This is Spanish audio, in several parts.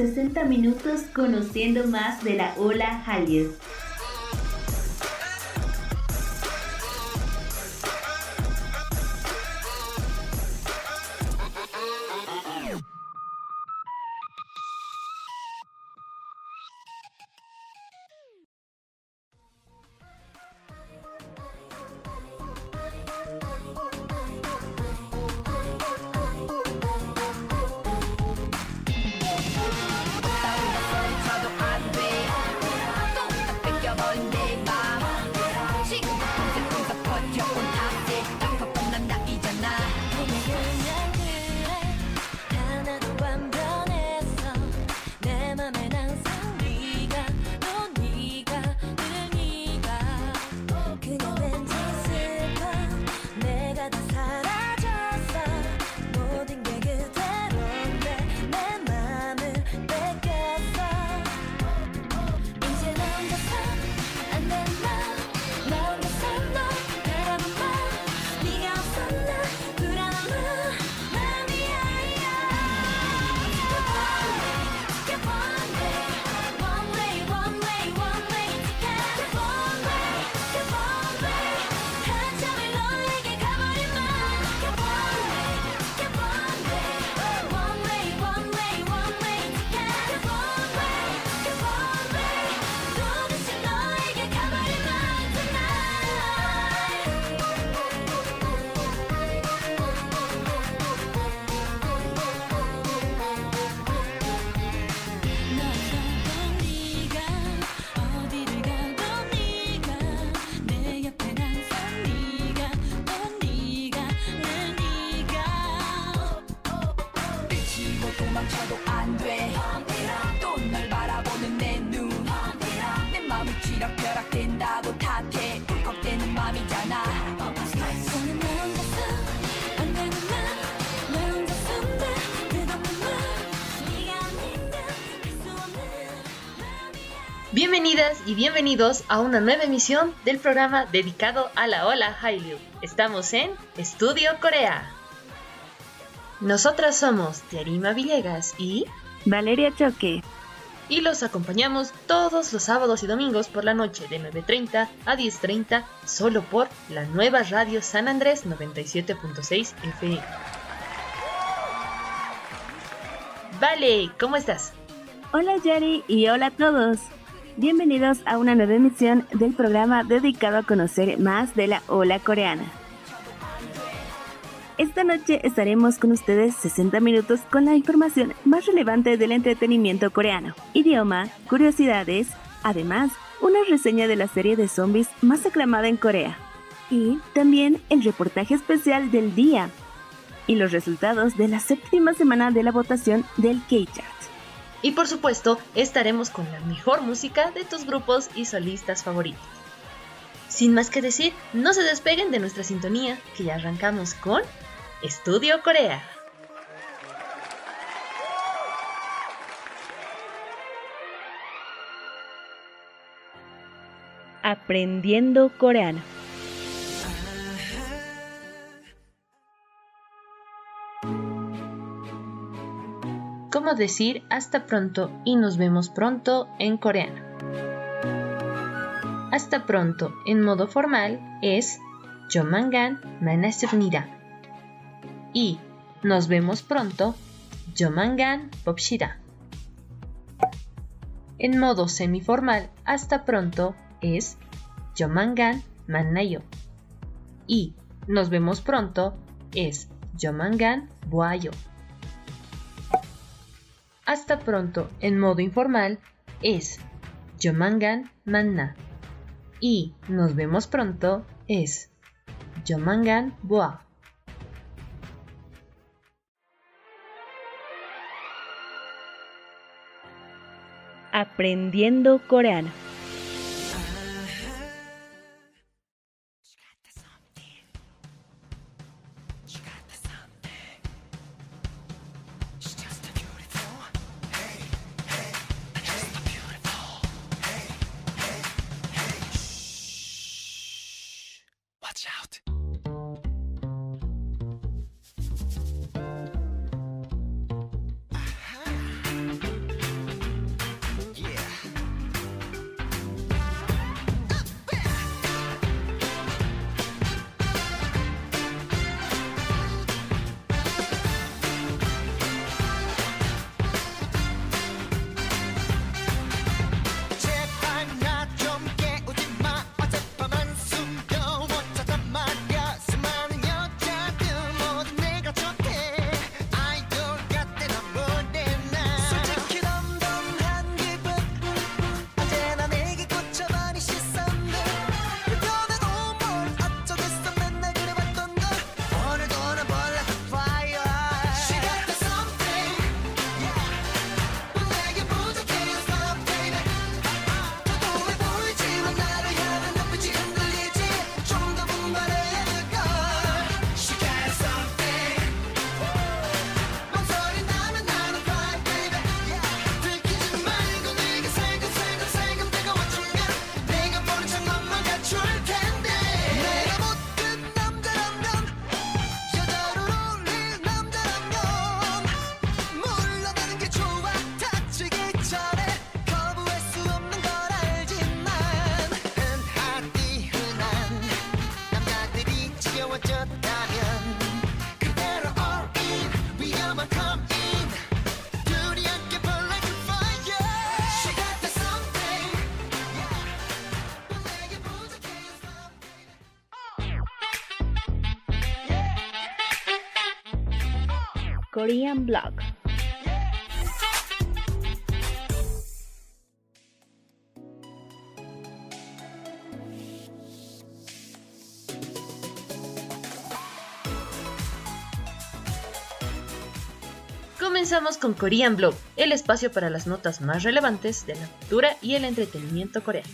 60 minutos conociendo más de la ola Hallyu. Y bienvenidos a una nueva emisión del programa dedicado a la ola Hallyu. Estamos en Estudio Corea. Nosotras somos Yarima Villegas y Valeria Choque. Y los acompañamos todos los sábados y domingos por la noche de 9.30 a 10.30 solo por la nueva radio San Andrés 97.6 FM. Vale, ¿cómo estás? Hola Yari y hola a todos. Bienvenidos a una nueva emisión del programa dedicado a conocer más de la ola coreana. Esta noche estaremos con ustedes 60 minutos con la información más relevante del entretenimiento coreano, idioma, curiosidades, además una reseña de la serie de zombies más aclamada en Corea y también el reportaje especial del día y los resultados de la séptima semana de la votación del K-Chart. Y por supuesto, estaremos con la mejor música de tus grupos y solistas favoritos. Sin más que decir, no se despeguen de nuestra sintonía, que ya arrancamos con Estudio Corea. Aprendiendo coreano. cómo decir hasta pronto y nos vemos pronto en coreano. Hasta pronto en modo formal es 조만간 만났습니다. Y nos vemos pronto 조만간 봅시다. En modo semiformal hasta pronto es 조만간 만나요. Y nos vemos pronto es 조만간 보아요. Hasta pronto en modo informal es Yomangan Manna. Y nos vemos pronto es Yomangan Boa. Aprendiendo coreano. Korean Blog. Comenzamos con Korean Blog, el espacio para las notas más relevantes de la cultura y el entretenimiento coreano.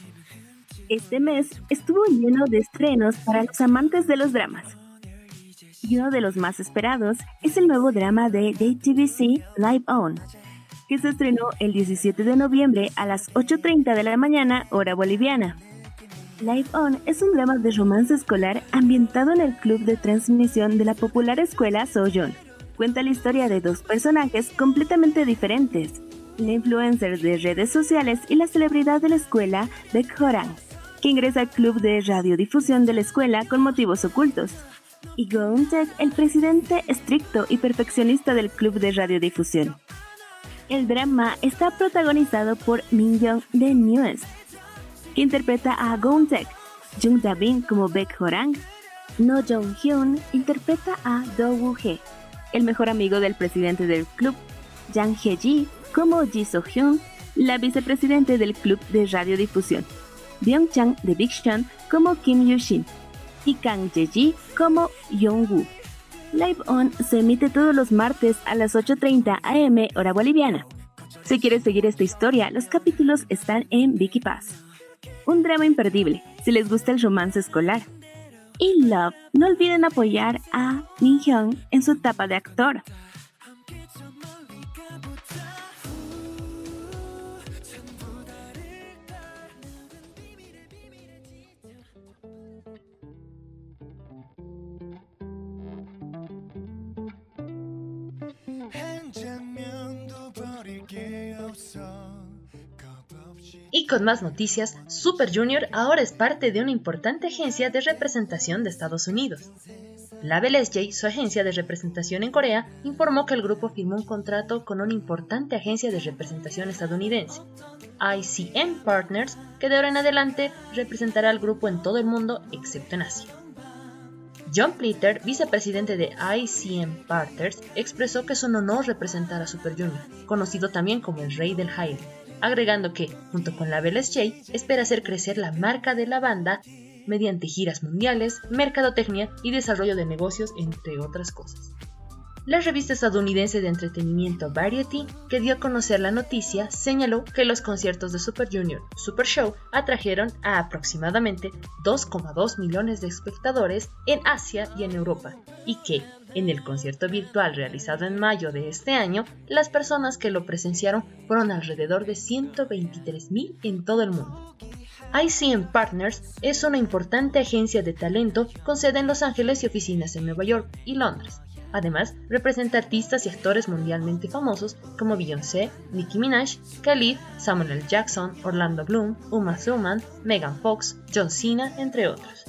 Este mes estuvo lleno de estrenos para los amantes de los dramas y uno de los más esperados es el nuevo drama de JTBC Live On, que se estrenó el 17 de noviembre a las 8.30 de la mañana, hora boliviana. Live On es un drama de romance escolar ambientado en el club de transmisión de la popular escuela Sojourn. Cuenta la historia de dos personajes completamente diferentes, la influencer de redes sociales y la celebridad de la escuela, Beck Horan, que ingresa al club de radiodifusión de la escuela con motivos ocultos y Goon-taek, el presidente estricto y perfeccionista del club de radiodifusión. El drama está protagonizado por Min Young de Newest, que interpreta a Goon-taek, Jung Da-bin como Baek Horang, No Jong-hyun interpreta a Do Woo-hee, el mejor amigo del presidente del club, Jang Hye-ji como Ji So-hyun, la vicepresidente del club de radiodifusión, Byung-chang de Big Sean como Kim Yu-shin, y Kang Ye-ji como Yong-woo. Live On se emite todos los martes a las 8.30 am hora boliviana. Si quieres seguir esta historia, los capítulos están en Vicky Pass. Un drama imperdible, si les gusta el romance escolar. Y Love, no olviden apoyar a Min Hyun en su etapa de actor. Con más noticias, Super Junior ahora es parte de una importante agencia de representación de Estados Unidos. Label SJ, su agencia de representación en Corea, informó que el grupo firmó un contrato con una importante agencia de representación estadounidense, ICM Partners, que de ahora en adelante representará al grupo en todo el mundo excepto en Asia. John Plitter, vicepresidente de ICM Partners, expresó que es un honor representar a Super Junior, conocido también como el Rey del High, agregando que, junto con la SJ, espera hacer crecer la marca de la banda mediante giras mundiales, mercadotecnia y desarrollo de negocios, entre otras cosas. La revista estadounidense de entretenimiento Variety, que dio a conocer la noticia, señaló que los conciertos de Super Junior Super Show atrajeron a aproximadamente 2,2 millones de espectadores en Asia y en Europa, y que, en el concierto virtual realizado en mayo de este año, las personas que lo presenciaron fueron alrededor de 123.000 en todo el mundo. ICM Partners es una importante agencia de talento con sede en Los Ángeles y oficinas en Nueva York y Londres Además, representa artistas y actores mundialmente famosos como Beyoncé, Nicki Minaj, Khalid, Samuel L. Jackson, Orlando Bloom, Uma Thurman, Megan Fox, John Cena, entre otros.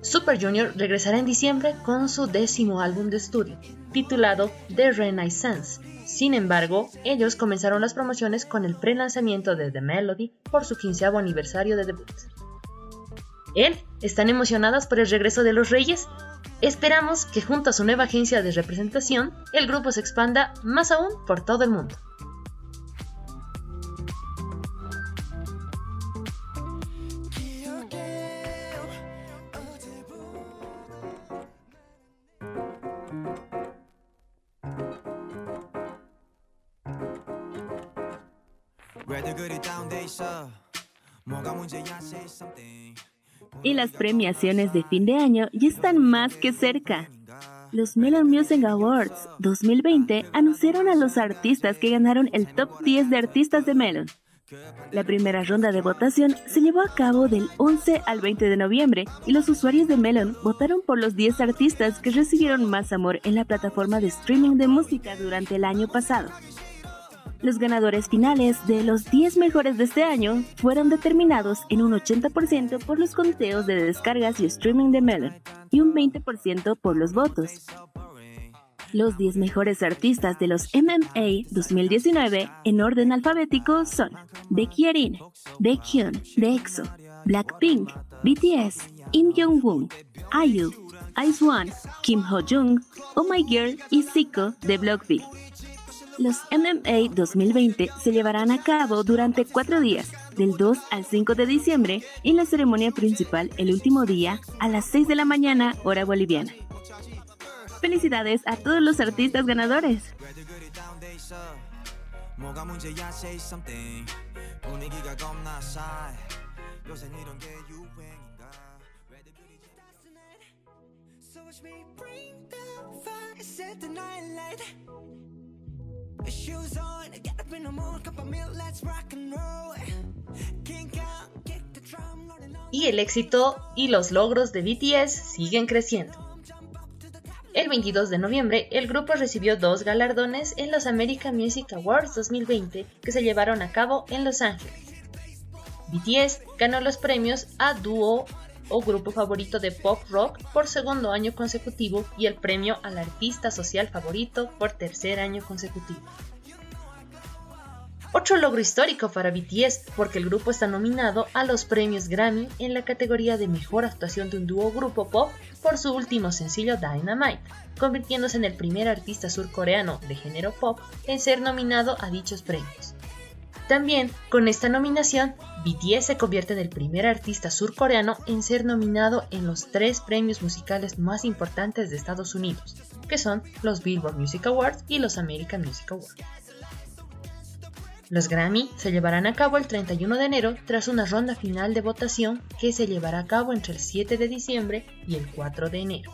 Super Junior regresará en diciembre con su décimo álbum de estudio, titulado The Renaissance. Sin embargo, ellos comenzaron las promociones con el pre-lanzamiento de The Melody por su quinceavo aniversario de debut. ¿Él? ¿Están emocionadas por el regreso de los Reyes? Esperamos que junto a su nueva agencia de representación, el grupo se expanda más aún por todo el mundo. Y las premiaciones de fin de año ya están más que cerca. Los Melon Music Awards 2020 anunciaron a los artistas que ganaron el top 10 de artistas de Melon. La primera ronda de votación se llevó a cabo del 11 al 20 de noviembre y los usuarios de Melon votaron por los 10 artistas que recibieron más amor en la plataforma de streaming de música durante el año pasado. Los ganadores finales de los 10 mejores de este año fueron determinados en un 80% por los conteos de descargas y streaming de Melon y un 20% por los votos. Los 10 mejores artistas de los MMA 2019 en orden alfabético son Becky Erin, Baekhyun de EXO, Blackpink, BTS, Im Jong-woon, IU, Ice One, Kim Ho-jung, Oh My Girl y Zico de Block B. Los MMA 2020 se llevarán a cabo durante cuatro días, del 2 al 5 de diciembre, en la ceremonia principal el último día a las 6 de la mañana, hora boliviana. Felicidades a todos los artistas ganadores. Y el éxito y los logros de BTS siguen creciendo. El 22 de noviembre, el grupo recibió dos galardones en los American Music Awards 2020 que se llevaron a cabo en Los Ángeles. BTS ganó los premios a dúo o grupo favorito de pop rock por segundo año consecutivo y el premio al artista social favorito por tercer año consecutivo. Otro logro histórico para BTS porque el grupo está nominado a los premios Grammy en la categoría de mejor actuación de un dúo grupo pop por su último sencillo Dynamite, convirtiéndose en el primer artista surcoreano de género pop en ser nominado a dichos premios. También, con esta nominación, BTS se convierte en el primer artista surcoreano en ser nominado en los tres premios musicales más importantes de Estados Unidos, que son los Billboard Music Awards y los American Music Awards. Los Grammy se llevarán a cabo el 31 de enero tras una ronda final de votación que se llevará a cabo entre el 7 de diciembre y el 4 de enero.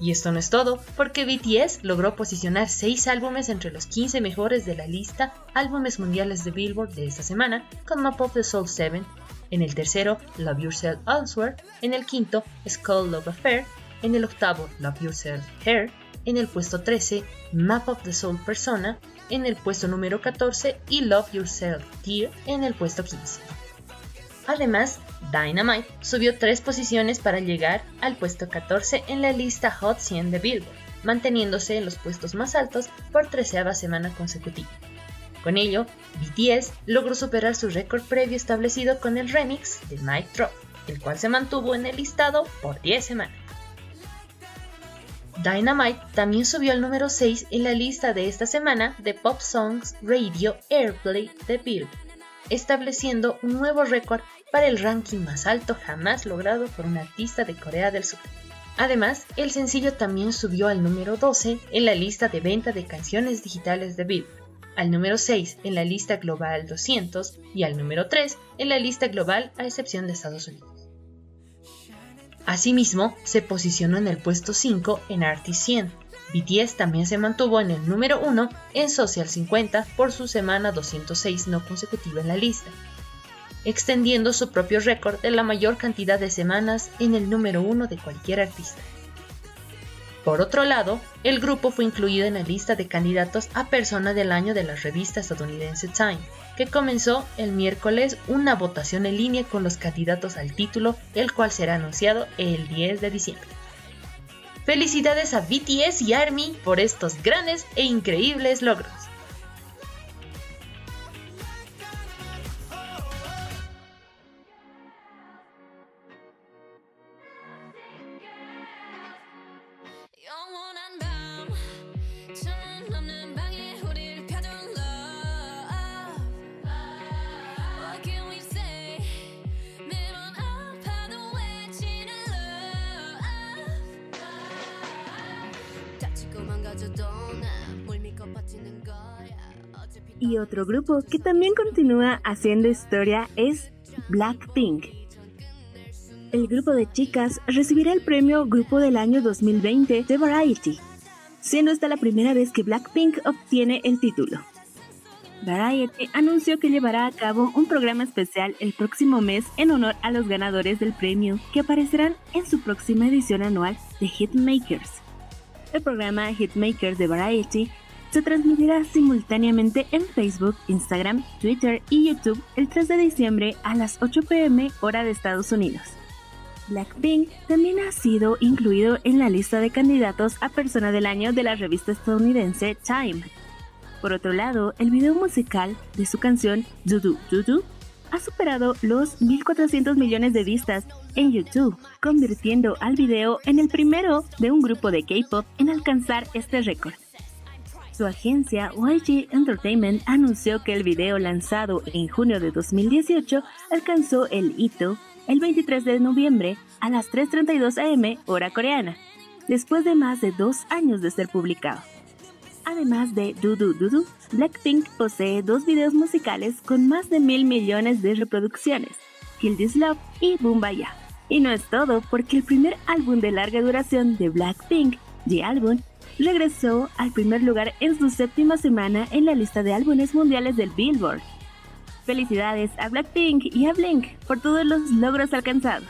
Y esto no es todo, porque BTS logró posicionar 6 álbumes entre los 15 mejores de la lista álbumes mundiales de Billboard de esta semana, con Map of the Soul 7, en el tercero Love Yourself Elsewhere, en el quinto Skull Love Affair, en el octavo Love Yourself Hair, en el puesto 13 Map of the Soul Persona, en el puesto número 14 y Love Yourself Dear en el puesto 15. Además, Dynamite subió tres posiciones para llegar al puesto 14 en la lista Hot 100 de Billboard, manteniéndose en los puestos más altos por treceava semana consecutiva. Con ello, BTS logró superar su récord previo establecido con el remix de Mic Drop, el cual se mantuvo en el listado por 10 semanas. Dynamite también subió al número 6 en la lista de esta semana de Pop Songs Radio Airplay de Billboard, estableciendo un nuevo récord el ranking más alto jamás logrado por un artista de Corea del Sur. Además, el sencillo también subió al número 12 en la lista de venta de canciones digitales de Billboard, al número 6 en la lista global 200 y al número 3 en la lista global a excepción de Estados Unidos. Asimismo, se posicionó en el puesto 5 en Artist 100. BTS también se mantuvo en el número 1 en Social 50 por su semana 206 no consecutiva en la lista, extendiendo su propio récord de la mayor cantidad de semanas en el número 1 de cualquier artista. Por otro lado, el grupo fue incluido en la lista de candidatos a Persona del Año de la revista estadounidense Time, que comenzó el miércoles una votación en línea con los candidatos al título, el cual será anunciado el 10 de diciembre. Felicidades a BTS y ARMY por estos grandes e increíbles logros. Y otro grupo que también continúa haciendo historia es Blackpink. El grupo de chicas recibirá el premio Grupo del Año 2020 de Variety, siendo esta la primera vez que Blackpink obtiene el título. Variety anunció que llevará a cabo un programa especial el próximo mes en honor a los ganadores del premio que aparecerán en su próxima edición anual de Hitmakers. El programa Hitmakers de Variety se transmitirá simultáneamente en Facebook, Instagram, Twitter y YouTube el 3 de diciembre a las 8 pm hora de Estados Unidos. Blackpink también ha sido incluido en la lista de candidatos a persona del año de la revista estadounidense Time. Por otro lado, el video musical de su canción Dudu Dudu ha superado los 1.400 millones de vistas en YouTube, convirtiendo al video en el primero de un grupo de K-pop en alcanzar este récord. Su agencia YG Entertainment anunció que el video lanzado en junio de 2018 alcanzó el hito el 23 de noviembre a las 3.32 am hora coreana, después de más de dos años de ser publicado. Además de Dudu Dudu, Blackpink posee dos videos musicales con más de mil millones de reproducciones, Kill This Love y Bumbaya. Y no es todo, porque el primer álbum de larga duración de Blackpink, The Album, regresó al primer lugar en su séptima semana en la lista de álbumes mundiales del Billboard. Felicidades a Blackpink y a Blink por todos los logros alcanzados.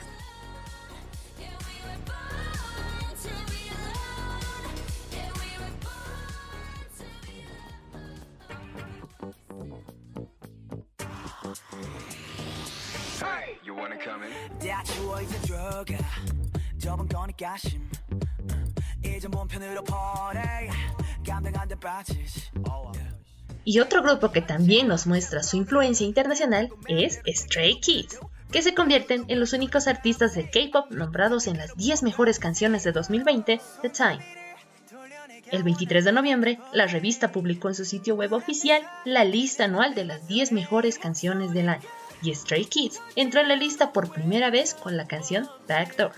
Y otro grupo que también nos muestra su influencia internacional es Stray Kids, que se convierten en los únicos artistas de K-pop nombrados en las 10 mejores canciones de 2020 de Time. El 23 de noviembre, la revista publicó en su sitio web oficial la lista anual de las 10 mejores canciones del año, y Stray Kids entró en la lista por primera vez con la canción Backdoor.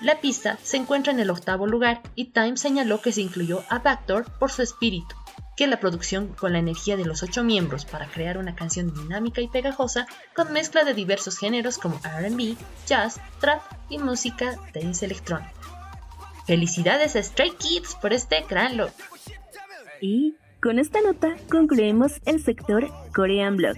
La pista se encuentra en el octavo lugar y Time señaló que se incluyó a Backdoor por su espíritu, que la producción con la energía de los ocho miembros para crear una canción dinámica y pegajosa con mezcla de diversos géneros como RB, jazz, trap y música dance electrónica. Felicidades a Stray Kids por este gran logro. Y con esta nota concluimos el sector Korean Blog.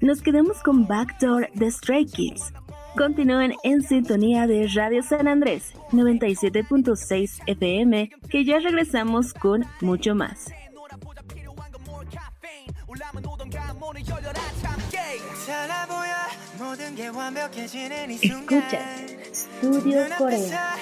Nos quedamos con Backdoor de Stray Kids, Continúen en sintonía de Radio San Andrés 97.6 FM, que ya regresamos con mucho más. Escucha Studio Corea.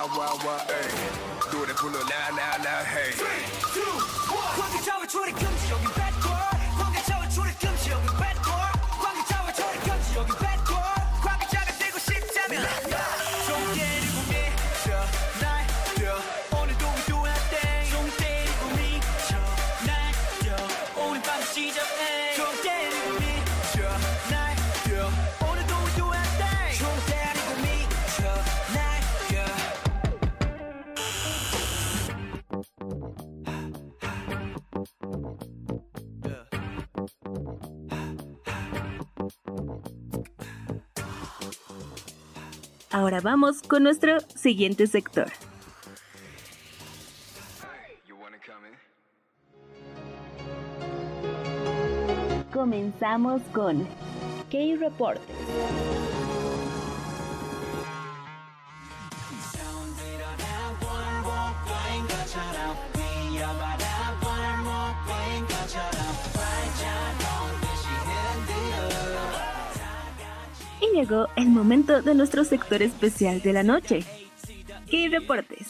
wow, wow, wow, hey. Do it and pull it loud, loud, loud, hey. Three, two, Ahora vamos con nuestro siguiente sector. Comenzamos con K-Reportes. Y llegó el momento de nuestro sector especial de la noche. K-Reportes.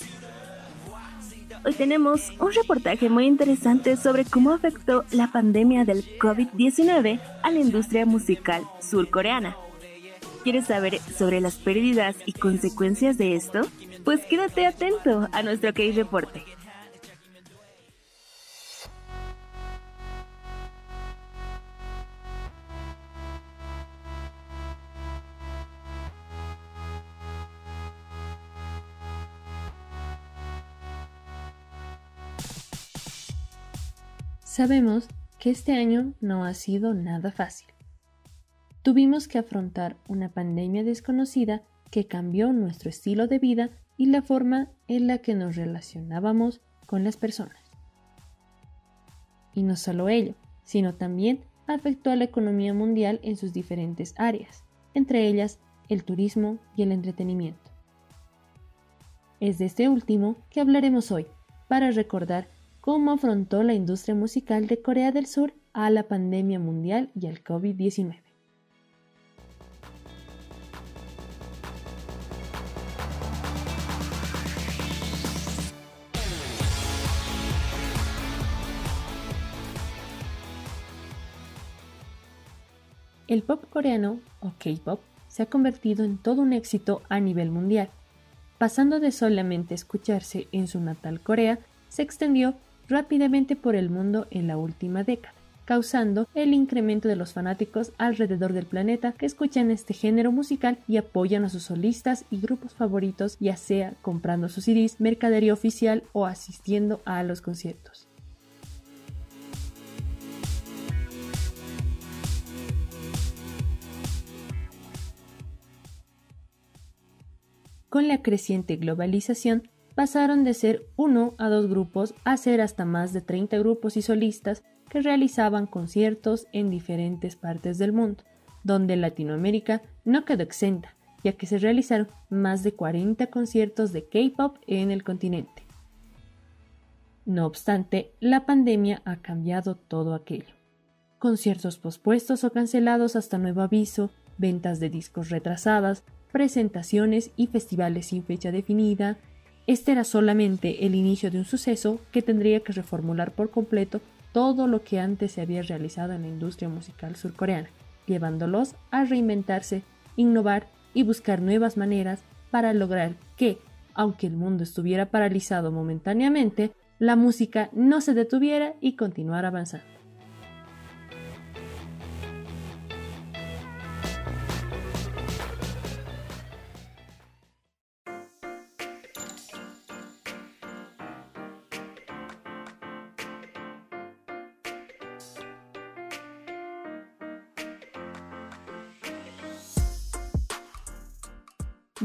Hoy tenemos un reportaje muy interesante sobre cómo afectó la pandemia del COVID-19 a la industria musical surcoreana. ¿Quieres saber sobre las pérdidas y consecuencias de esto? Pues quédate atento a nuestro Case Sabemos que este año no ha sido nada fácil. Tuvimos que afrontar una pandemia desconocida que cambió nuestro estilo de vida y la forma en la que nos relacionábamos con las personas. Y no solo ello, sino también afectó a la economía mundial en sus diferentes áreas, entre ellas el turismo y el entretenimiento. Es de este último que hablaremos hoy, para recordar cómo afrontó la industria musical de Corea del Sur a la pandemia mundial y al COVID-19. El pop coreano, o K-pop, se ha convertido en todo un éxito a nivel mundial. Pasando de solamente escucharse en su natal Corea, se extendió rápidamente por el mundo en la última década, causando el incremento de los fanáticos alrededor del planeta que escuchan este género musical y apoyan a sus solistas y grupos favoritos, ya sea comprando sus CDs, mercadería oficial o asistiendo a los conciertos. Con la creciente globalización, pasaron de ser uno a dos grupos a ser hasta más de 30 grupos y solistas que realizaban conciertos en diferentes partes del mundo, donde Latinoamérica no quedó exenta, ya que se realizaron más de 40 conciertos de K-pop en el continente. No obstante, la pandemia ha cambiado todo aquello. Conciertos pospuestos o cancelados hasta nuevo aviso, ventas de discos retrasadas, presentaciones y festivales sin fecha definida. Este era solamente el inicio de un suceso que tendría que reformular por completo todo lo que antes se había realizado en la industria musical surcoreana, llevándolos a reinventarse, innovar y buscar nuevas maneras para lograr que, aunque el mundo estuviera paralizado momentáneamente, la música no se detuviera y continuara avanzando.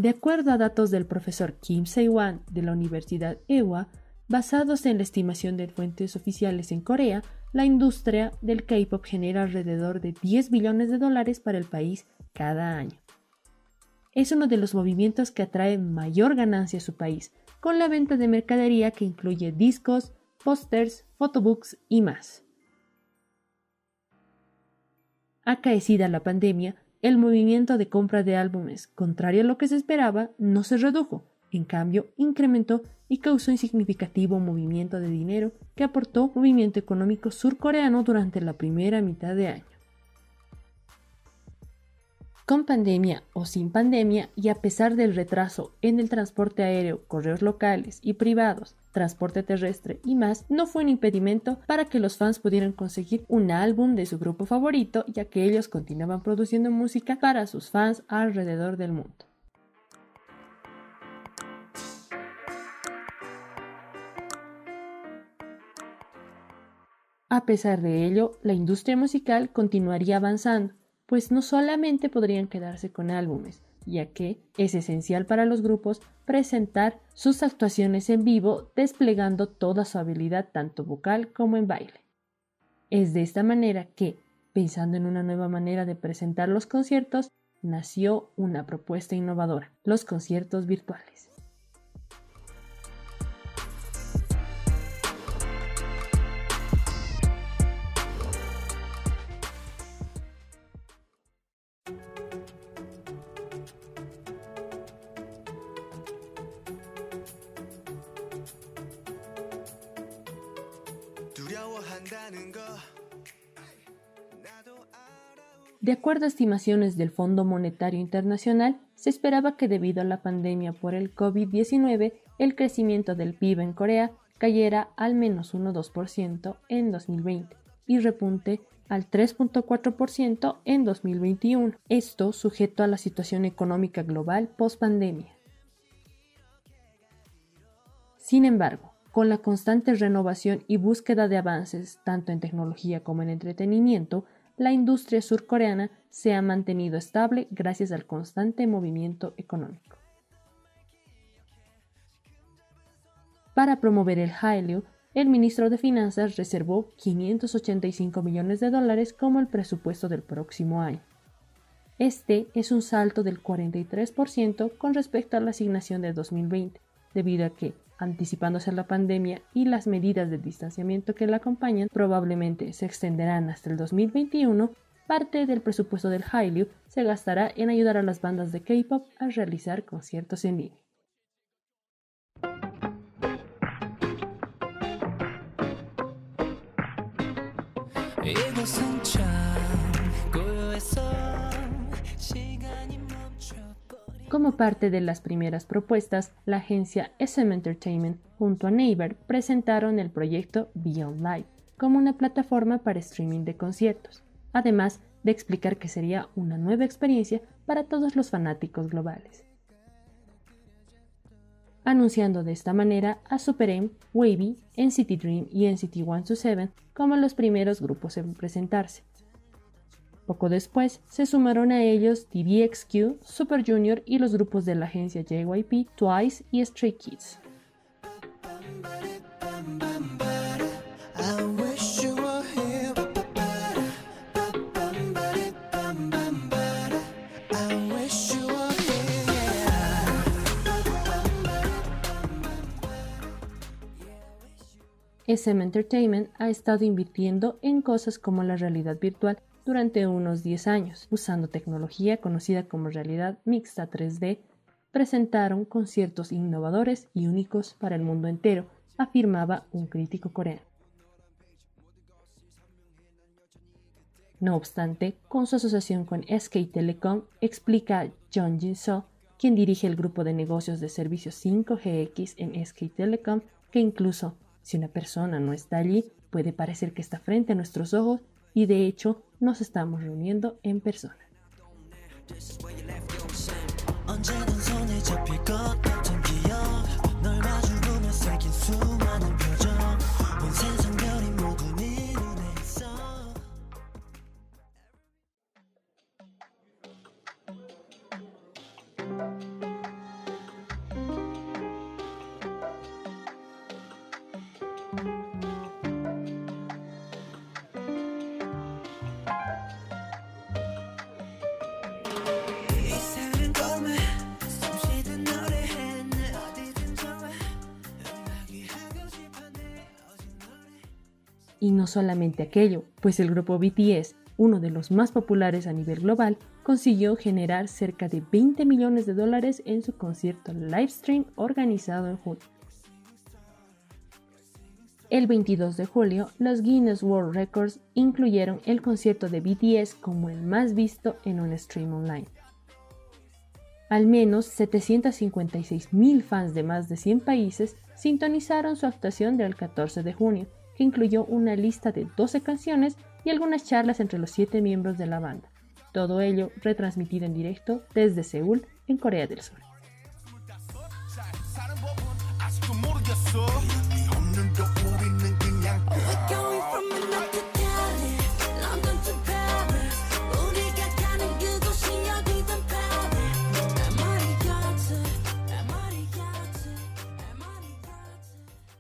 De acuerdo a datos del profesor Kim Se-wan de la Universidad Ewha, basados en la estimación de fuentes oficiales en Corea, la industria del K-pop genera alrededor de 10 billones de dólares para el país cada año. Es uno de los movimientos que atrae mayor ganancia a su país, con la venta de mercadería que incluye discos, pósters, photobooks y más. Acaecida la pandemia, el movimiento de compra de álbumes, contrario a lo que se esperaba, no se redujo, en cambio incrementó y causó un significativo movimiento de dinero que aportó movimiento económico surcoreano durante la primera mitad de año. Con pandemia o sin pandemia y a pesar del retraso en el transporte aéreo, correos locales y privados, transporte terrestre y más, no fue un impedimento para que los fans pudieran conseguir un álbum de su grupo favorito, ya que ellos continuaban produciendo música para sus fans alrededor del mundo. A pesar de ello, la industria musical continuaría avanzando, pues no solamente podrían quedarse con álbumes, ya que es esencial para los grupos presentar sus actuaciones en vivo desplegando toda su habilidad tanto vocal como en baile. Es de esta manera que, pensando en una nueva manera de presentar los conciertos, nació una propuesta innovadora, los conciertos virtuales. De acuerdo a estimaciones del Fondo Monetario Internacional, se esperaba que debido a la pandemia por el COVID-19, el crecimiento del PIB en Corea cayera al menos 1,2% en 2020 y repunte al 3.4% en 2021, esto sujeto a la situación económica global post pandemia. Sin embargo, con la constante renovación y búsqueda de avances tanto en tecnología como en entretenimiento, la industria surcoreana se ha mantenido estable gracias al constante movimiento económico. Para promover el Hallyu, el ministro de Finanzas reservó 585 millones de dólares como el presupuesto del próximo año. Este es un salto del 43% con respecto a la asignación de 2020, debido a que, anticipándose a la pandemia y las medidas de distanciamiento que la acompañan, probablemente se extenderán hasta el 2021, parte del presupuesto del Hallyu se gastará en ayudar a las bandas de K-pop a realizar conciertos en línea. Como parte de las primeras propuestas, la agencia SM Entertainment junto a Naver presentaron el proyecto Beyond Live como una plataforma para streaming de conciertos, además de explicar que sería una nueva experiencia para todos los fanáticos globales. Anunciando de esta manera a Super M, Wavy, NCT Dream y NCT 127 como los primeros grupos en presentarse. Poco después se sumaron a ellos TVXQ, Super Junior y los grupos de la agencia JYP, Twice y Stray Kids. SM Entertainment ha estado invirtiendo en cosas como la realidad virtual durante unos 10 años, usando tecnología conocida como realidad mixta 3D, presentaron conciertos innovadores y únicos para el mundo entero, afirmaba un crítico coreano. No obstante, con su asociación con SK Telecom, explica John Jin-so, quien dirige el grupo de negocios de servicios 5GX en SK Telecom, que incluso si una persona no está allí, puede parecer que está frente a nuestros ojos y de hecho nos estamos reuniendo en persona. Solamente aquello, pues el grupo BTS, uno de los más populares a nivel global, consiguió generar cerca de 20 millones de dólares en su concierto livestream organizado en junio. El 22 de julio, los Guinness World Records incluyeron el concierto de BTS como el más visto en un stream online. Al menos 756 mil fans de más de 100 países sintonizaron su actuación del 14 de junio, que incluyó una lista de 12 canciones y algunas charlas entre los siete miembros de la banda. Todo ello retransmitido en directo desde Seúl, en Corea del Sur.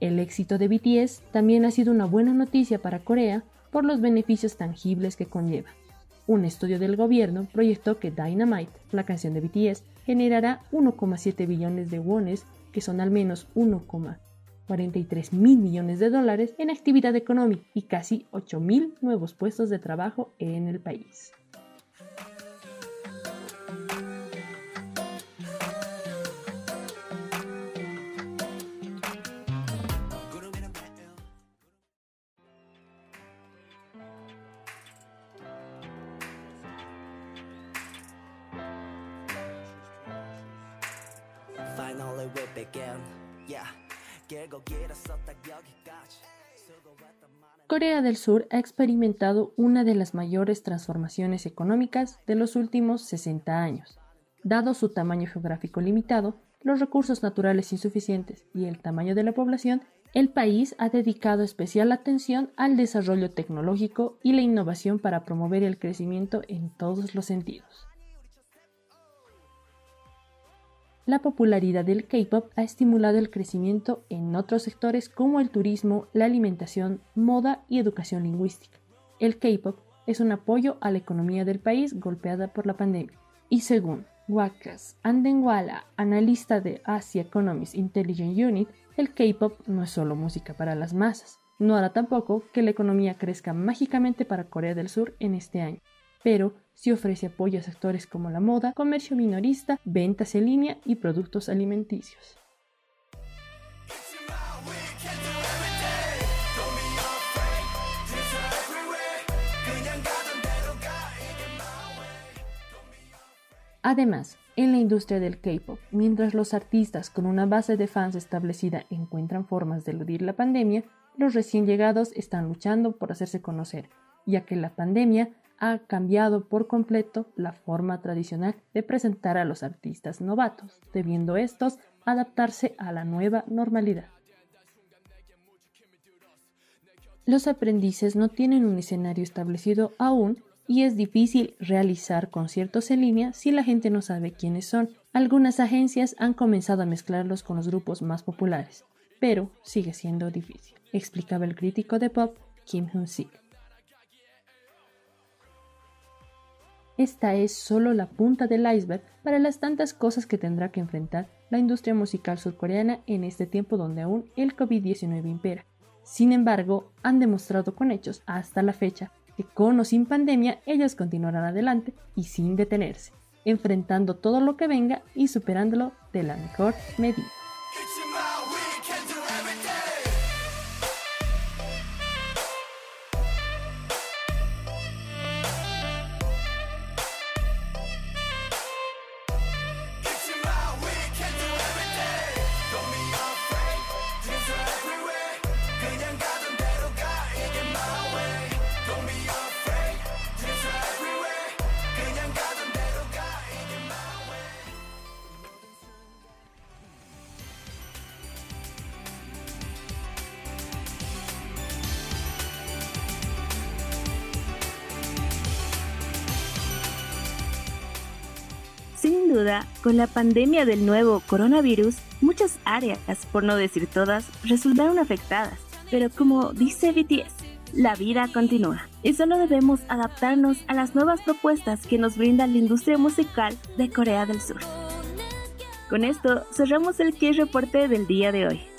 El éxito de BTS también ha sido una buena noticia para Corea por los beneficios tangibles que conlleva. Un estudio del gobierno proyectó que Dynamite, la canción de BTS, generará 1,7 billones de wones, que son al menos 1,43 mil millones de dólares en actividad económica y casi 8 mil nuevos puestos de trabajo en el país. Del Sur ha experimentado una de las mayores transformaciones económicas de los últimos 60 años. Dado su tamaño geográfico limitado, los recursos naturales insuficientes y el tamaño de la población, El país ha dedicado especial atención al desarrollo tecnológico y la innovación para promover el crecimiento en todos los sentidos. La popularidad del K-pop ha estimulado el crecimiento en otros sectores como el turismo, la alimentación, moda y educación lingüística. El K-pop es un apoyo a la economía del país golpeada por la pandemia. Y según Wakas Andenwala, analista de Asia Economics Intelligence Unit, el K-pop no es solo música para las masas. No hará tampoco que la economía crezca mágicamente para Corea del Sur en este año, pero sí ofrece apoyo a sectores como la moda, comercio minorista, ventas en línea y productos alimenticios. Además, en la industria del K-pop, mientras los artistas con una base de fans establecida encuentran formas de eludir la pandemia, los recién llegados están luchando por hacerse conocer, ya que la pandemia ha cambiado por completo la forma tradicional de presentar a los artistas novatos, debiendo estos adaptarse a la nueva normalidad. Los aprendices no tienen un escenario establecido aún y es difícil realizar conciertos en línea si la gente no sabe quiénes son. Algunas agencias han comenzado a mezclarlos con los grupos más populares, pero sigue siendo difícil, explicaba el crítico de pop Kim Hyun-sik. Esta es solo la punta del iceberg para las tantas cosas que tendrá que enfrentar la industria musical surcoreana en este tiempo donde aún el COVID-19 impera. Sin embargo, han demostrado con hechos hasta la fecha que con o sin pandemia ellos continuarán adelante y sin detenerse, enfrentando todo lo que venga y superándolo de la mejor medida. Con la pandemia del nuevo coronavirus, muchas áreas, por no decir todas, resultaron afectadas. Pero como dice BTS, la vida continúa y solo debemos adaptarnos a las nuevas propuestas que nos brinda la industria musical de Corea del Sur. Con esto cerramos el Key Reporte del día de hoy.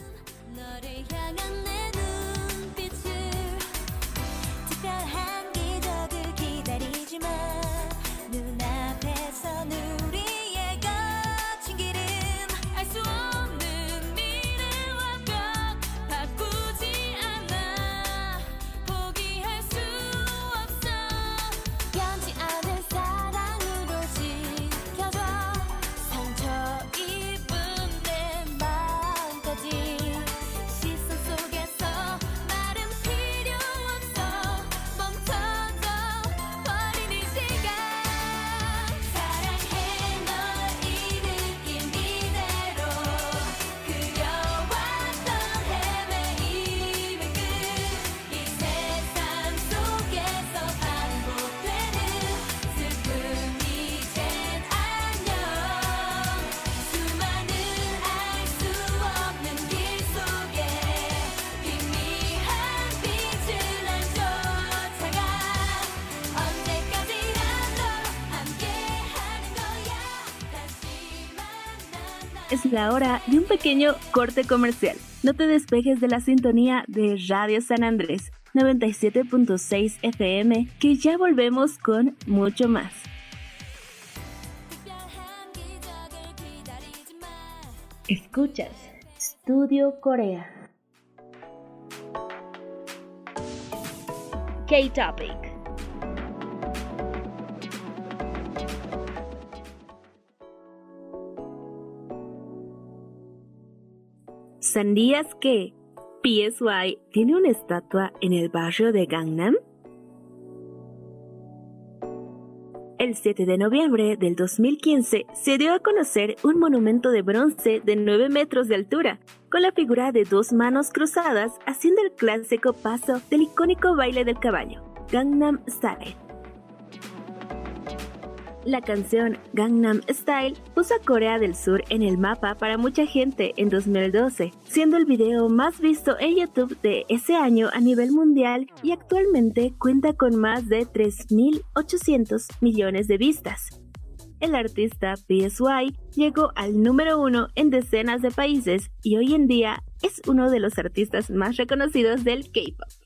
La hora de un pequeño corte comercial. No te despejes de la sintonía de Radio San Andrés 97.6 FM, que ya volvemos con mucho más. Escuchas Studio Corea. K-Topic. ¿Sabías que PSY tiene una estatua en el barrio de Gangnam? El 7 de noviembre del 2015 se dio a conocer un monumento de bronce de 9 metros de altura, con la figura de dos manos cruzadas haciendo el clásico paso del icónico baile del caballo, Gangnam Style. La canción Gangnam Style puso a Corea del Sur en el mapa para mucha gente en 2012, siendo el video más visto en YouTube de ese año a nivel mundial y actualmente cuenta con más de 3.800 millones de vistas. El artista PSY llegó al número uno en decenas de países y hoy en día es uno de los artistas más reconocidos del K-pop.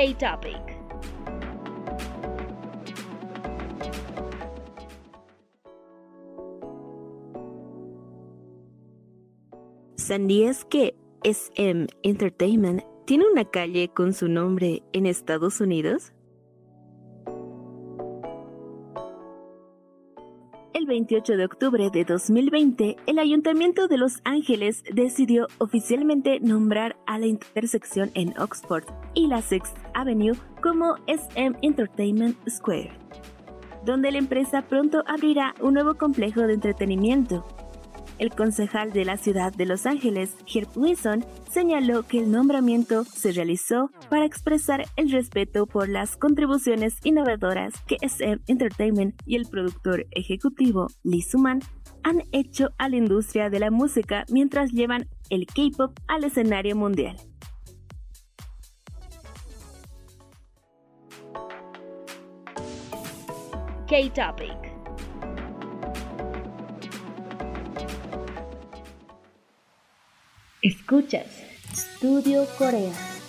K-Topic. ¿Sabías que SM Entertainment tiene una calle con su nombre en Estados Unidos? 28 de octubre de 2020, el Ayuntamiento de Los Ángeles decidió oficialmente nombrar a la intersección en Oxford y la Sixth Avenue como SM Entertainment Square, donde la empresa pronto abrirá un nuevo complejo de entretenimiento. El concejal de la ciudad de Los Ángeles, Herb Wilson, señaló que el nombramiento se realizó para expresar el respeto por las contribuciones innovadoras que SM Entertainment y el productor ejecutivo Lee Suman han hecho a la industria de la música mientras llevan el K-pop al escenario mundial. K-Topic. Escuchas Studio Corea.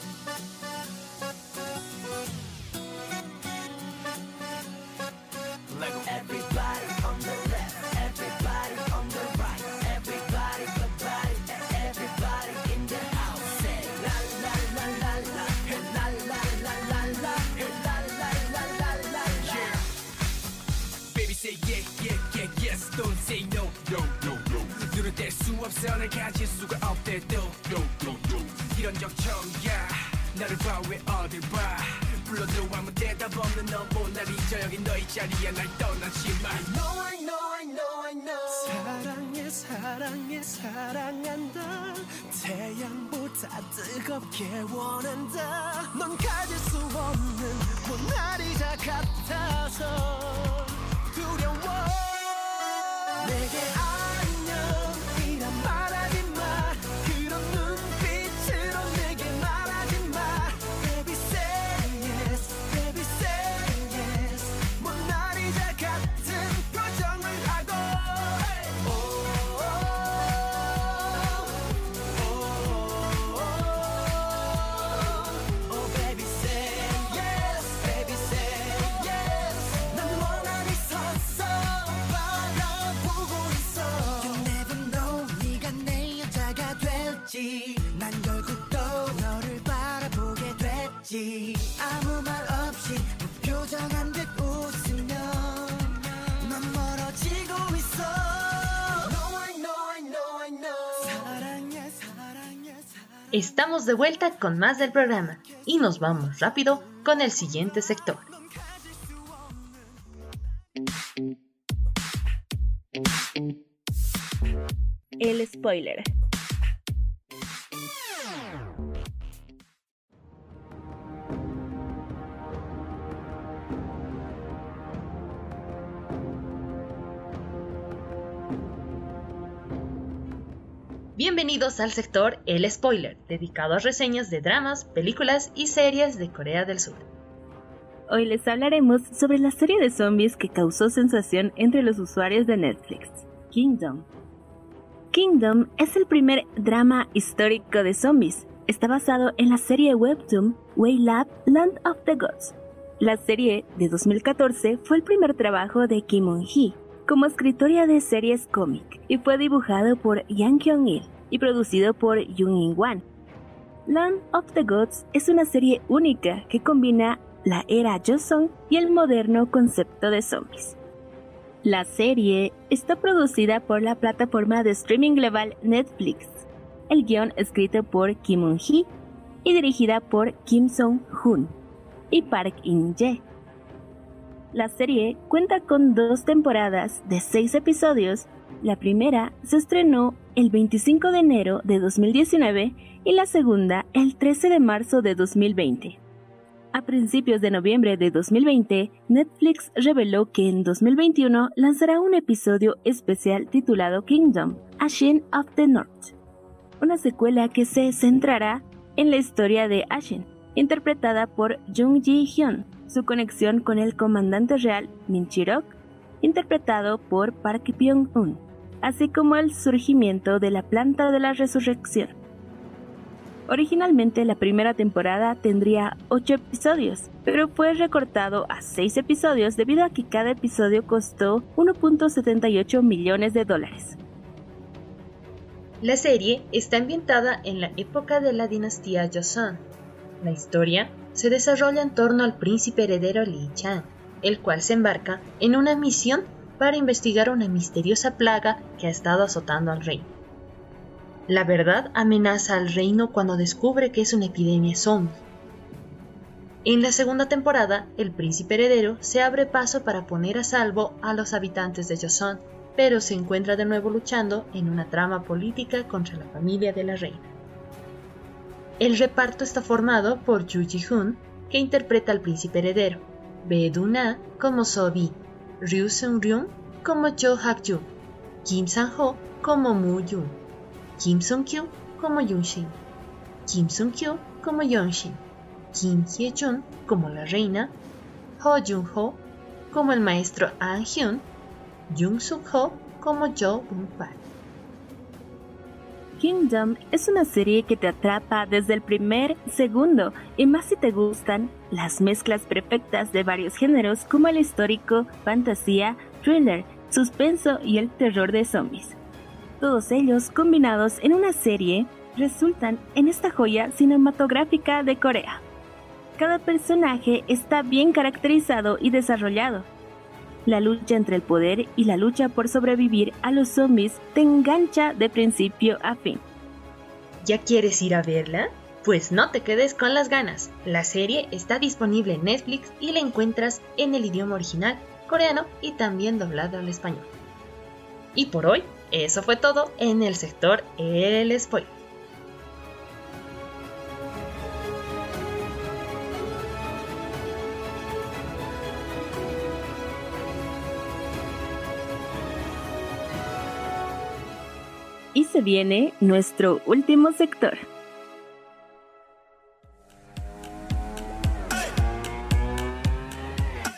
Estamos de vuelta con más del programa y nos vamos rápido con el siguiente sector. El spoiler. Bienvenidos al sector El Spoiler, dedicado a reseñas de dramas, películas y series de Corea del Sur. Hoy les hablaremos sobre la serie de zombies que causó sensación entre los usuarios de Netflix, Kingdom. Kingdom es el primer drama histórico de zombies. Está basado en la serie webtoon Waylab Land of the Gods. La serie de 2014 fue el primer trabajo de Kim Moon-hee como escritora de series cómic y fue dibujado por Yang Kyung-il y producido por Jung In-wan. Land of the Gods es una serie única que combina la era Joseon y el moderno concepto de zombies. La serie está producida por la plataforma de streaming global Netflix. El guion escrito por Kim Moon-hee y dirigida por Kim Song-hoon y Park In-jae. La serie cuenta con dos temporadas de seis episodios. La primera se estrenó el 25 de enero de 2019 y la segunda el 13 de marzo de 2020. A principios de noviembre de 2020, Netflix reveló que en 2021 lanzará un episodio especial titulado Kingdom, Ashen of the North, una secuela que se centrará en la historia de Ashen, interpretada por Jung Ji-hyun, su conexión con el comandante real Min Chirok, interpretado por Park Byung-un, así como el surgimiento de la planta de la resurrección. Originalmente la primera temporada tendría 8 episodios, pero fue recortado a 6 episodios debido a que cada episodio costó 1.78 millones de dólares. La serie está ambientada en la época de la dinastía Joseon. La historia se desarrolla en torno al príncipe heredero Li Chang, el cual se embarca en una misión para investigar una misteriosa plaga que ha estado azotando al reino. La verdad amenaza al reino cuando descubre que es una epidemia zombie. En la segunda temporada, el príncipe heredero se abre paso para poner a salvo a los habitantes de Joseon, pero se encuentra de nuevo luchando en una trama política contra la familia de la reina. El reparto está formado por Yu Ji-hoon, que interpreta al príncipe heredero, Bae Do-na como So-bi, Ryu Seung-ryun como Jo Hak-ju, Kim Sang-ho como Moo-yoon, Kim Sung-kyu como Yun-shin, Kim Sung-kyu como Yeon-shin, Kim Hye-jun como la reina, Ho Jun-ho como el maestro An-hyun, Jung Suk-ho como Jo Bun-pan. Kingdom es una serie que te atrapa desde el primer segundo y más si te gustan las mezclas perfectas de varios géneros como el histórico, fantasía, thriller, suspenso y el terror de zombies. Todos ellos combinados en una serie resultan en esta joya cinematográfica de Corea. Cada personaje está bien caracterizado y desarrollado. La lucha entre el poder y la lucha por sobrevivir a los zombies te engancha de principio a fin. ¿Ya quieres ir a verla? Pues no te quedes con las ganas. La serie está disponible en Netflix y la encuentras en el idioma original, coreano y también doblado al español. Y por hoy eso fue todo en el sector El Spoiler. Y se viene nuestro último sector.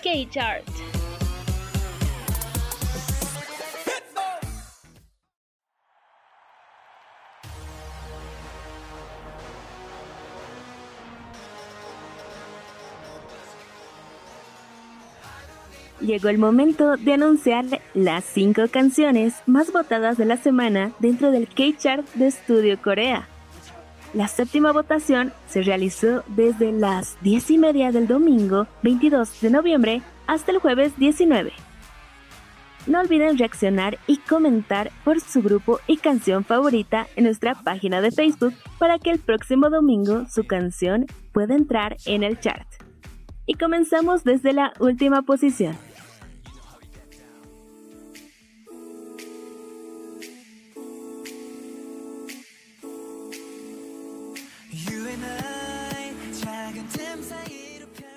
K-Chart. Llegó el momento de anunciar las 5 canciones más votadas de la semana dentro del K-Chart de Estudio Corea. La séptima votación se realizó desde las 10 y media del domingo 22 de noviembre hasta el jueves 19. No olviden reaccionar y comentar por su grupo y canción favorita en nuestra página de Facebook para que el próximo domingo su canción pueda entrar en el chart. Y comenzamos desde la última posición.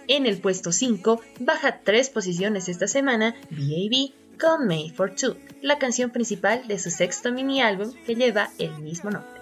En el puesto 5 baja 3 posiciones esta semana B.A.B. con Made for Two, la canción principal de su sexto mini álbum que lleva el mismo nombre.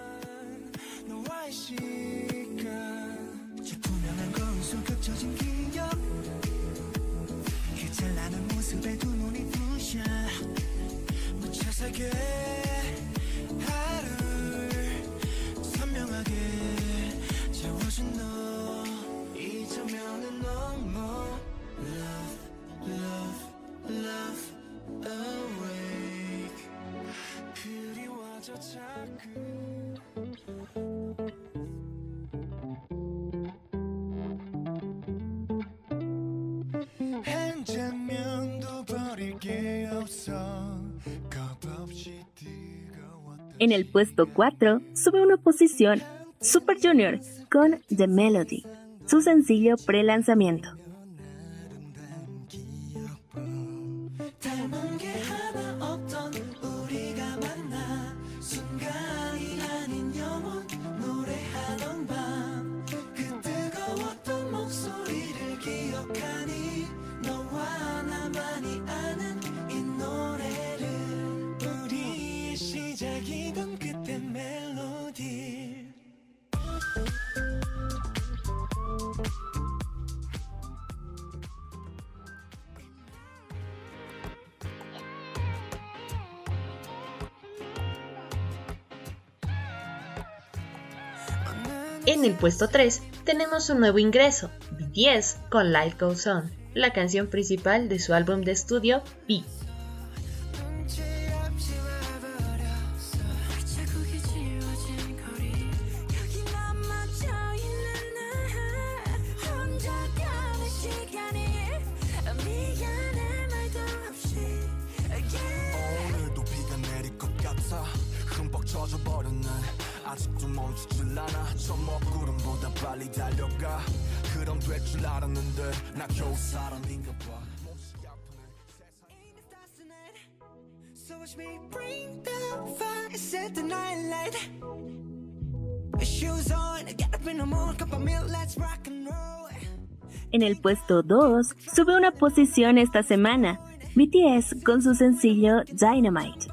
En el puesto 4 sube una posición Super Junior con The Melody, su sencillo pre-lanzamiento. En el puesto 3 tenemos un nuevo ingreso, B10 con Light Goes On, la canción principal de su álbum de estudio B. puesto 2 sube una posición esta semana. BTS con su sencillo Dynamite.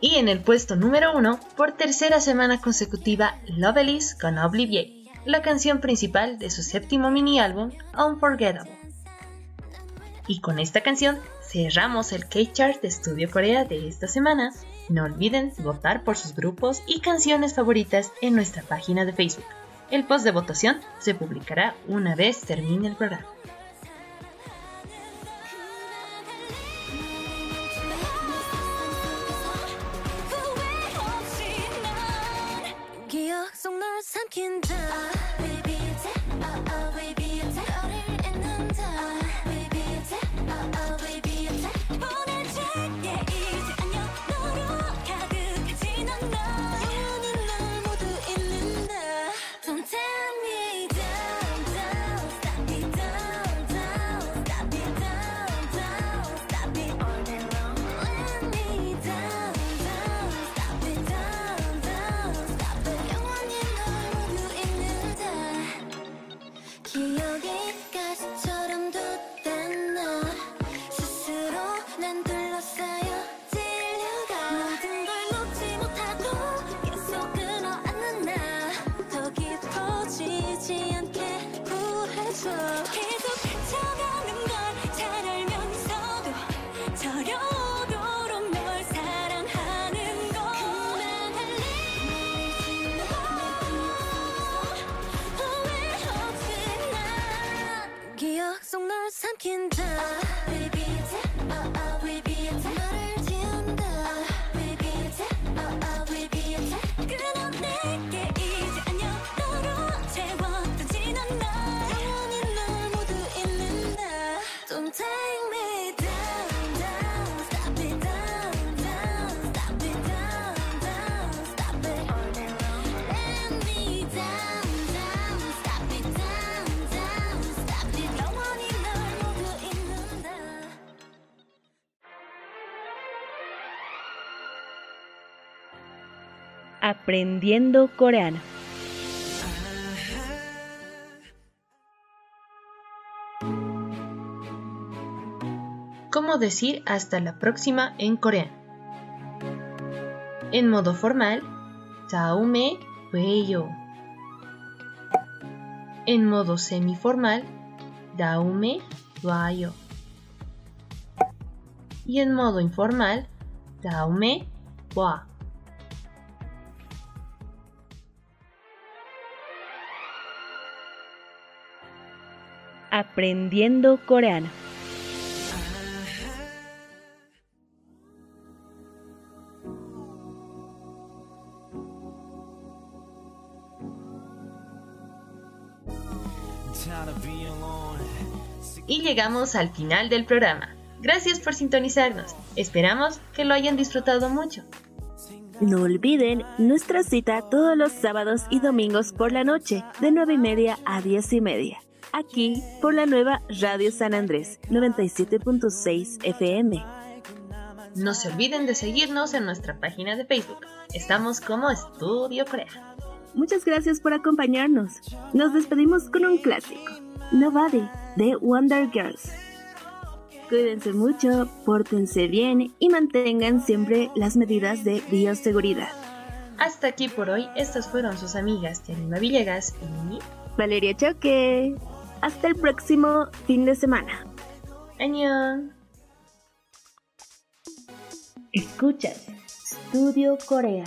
Y en el puesto número uno, por tercera semana consecutiva, Lovelace con Obliviate, la canción principal de su séptimo mini álbum, Unforgettable. Y con esta canción cerramos el K-Chart de Estudio Corea de esta semana. No olviden votar por sus grupos y canciones favoritas en nuestra página de Facebook. El post de votación se publicará una vez termine el programa. 삼킨다 Aprendiendo Coreano. ¿Cómo decir hasta la próxima en coreano? En modo formal, Taume Weyo. En modo semiformal, Daume Wayo. Y en modo informal, Daume Wa. Aprendiendo coreano. Y llegamos al final del programa. Gracias por sintonizarnos. Esperamos que lo hayan disfrutado mucho. No olviden nuestra cita todos los sábados y domingos por la noche, de 9 y media a 10 y media. Aquí por la nueva Radio San Andrés 97.6 FM. No se olviden de seguirnos en nuestra página de Facebook. Estamos como Estudio Corea. Muchas gracias por acompañarnos. Nos despedimos con un clásico, Nobody, de Wonder Girls. Cuídense mucho, pórtense bien y mantengan siempre las medidas de bioseguridad. Hasta aquí por hoy. Estas fueron sus amigas Yanima Villegas y Valeria Choque. Hasta el próximo fin de semana. Añón. Escuchas Studio Corea.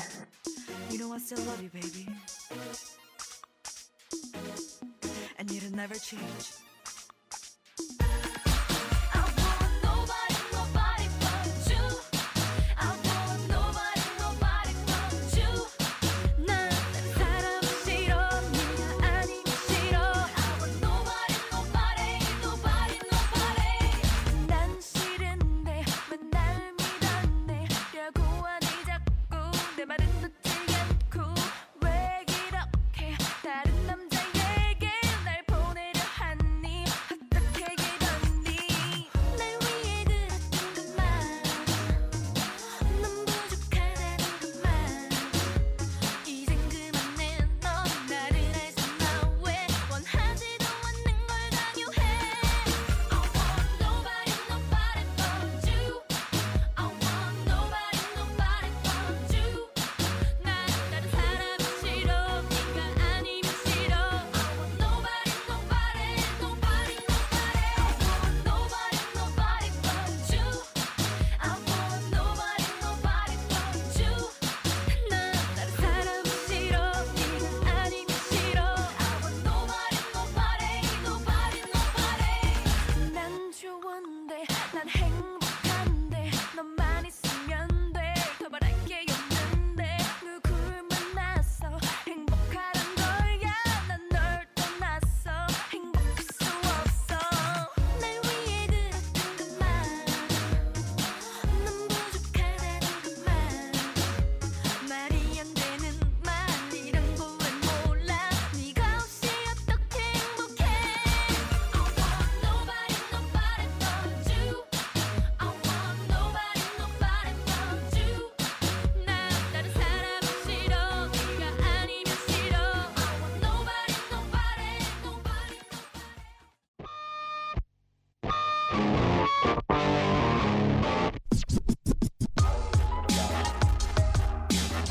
You know I still love you, baby. And it'll never change.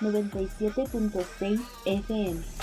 97.6 FM.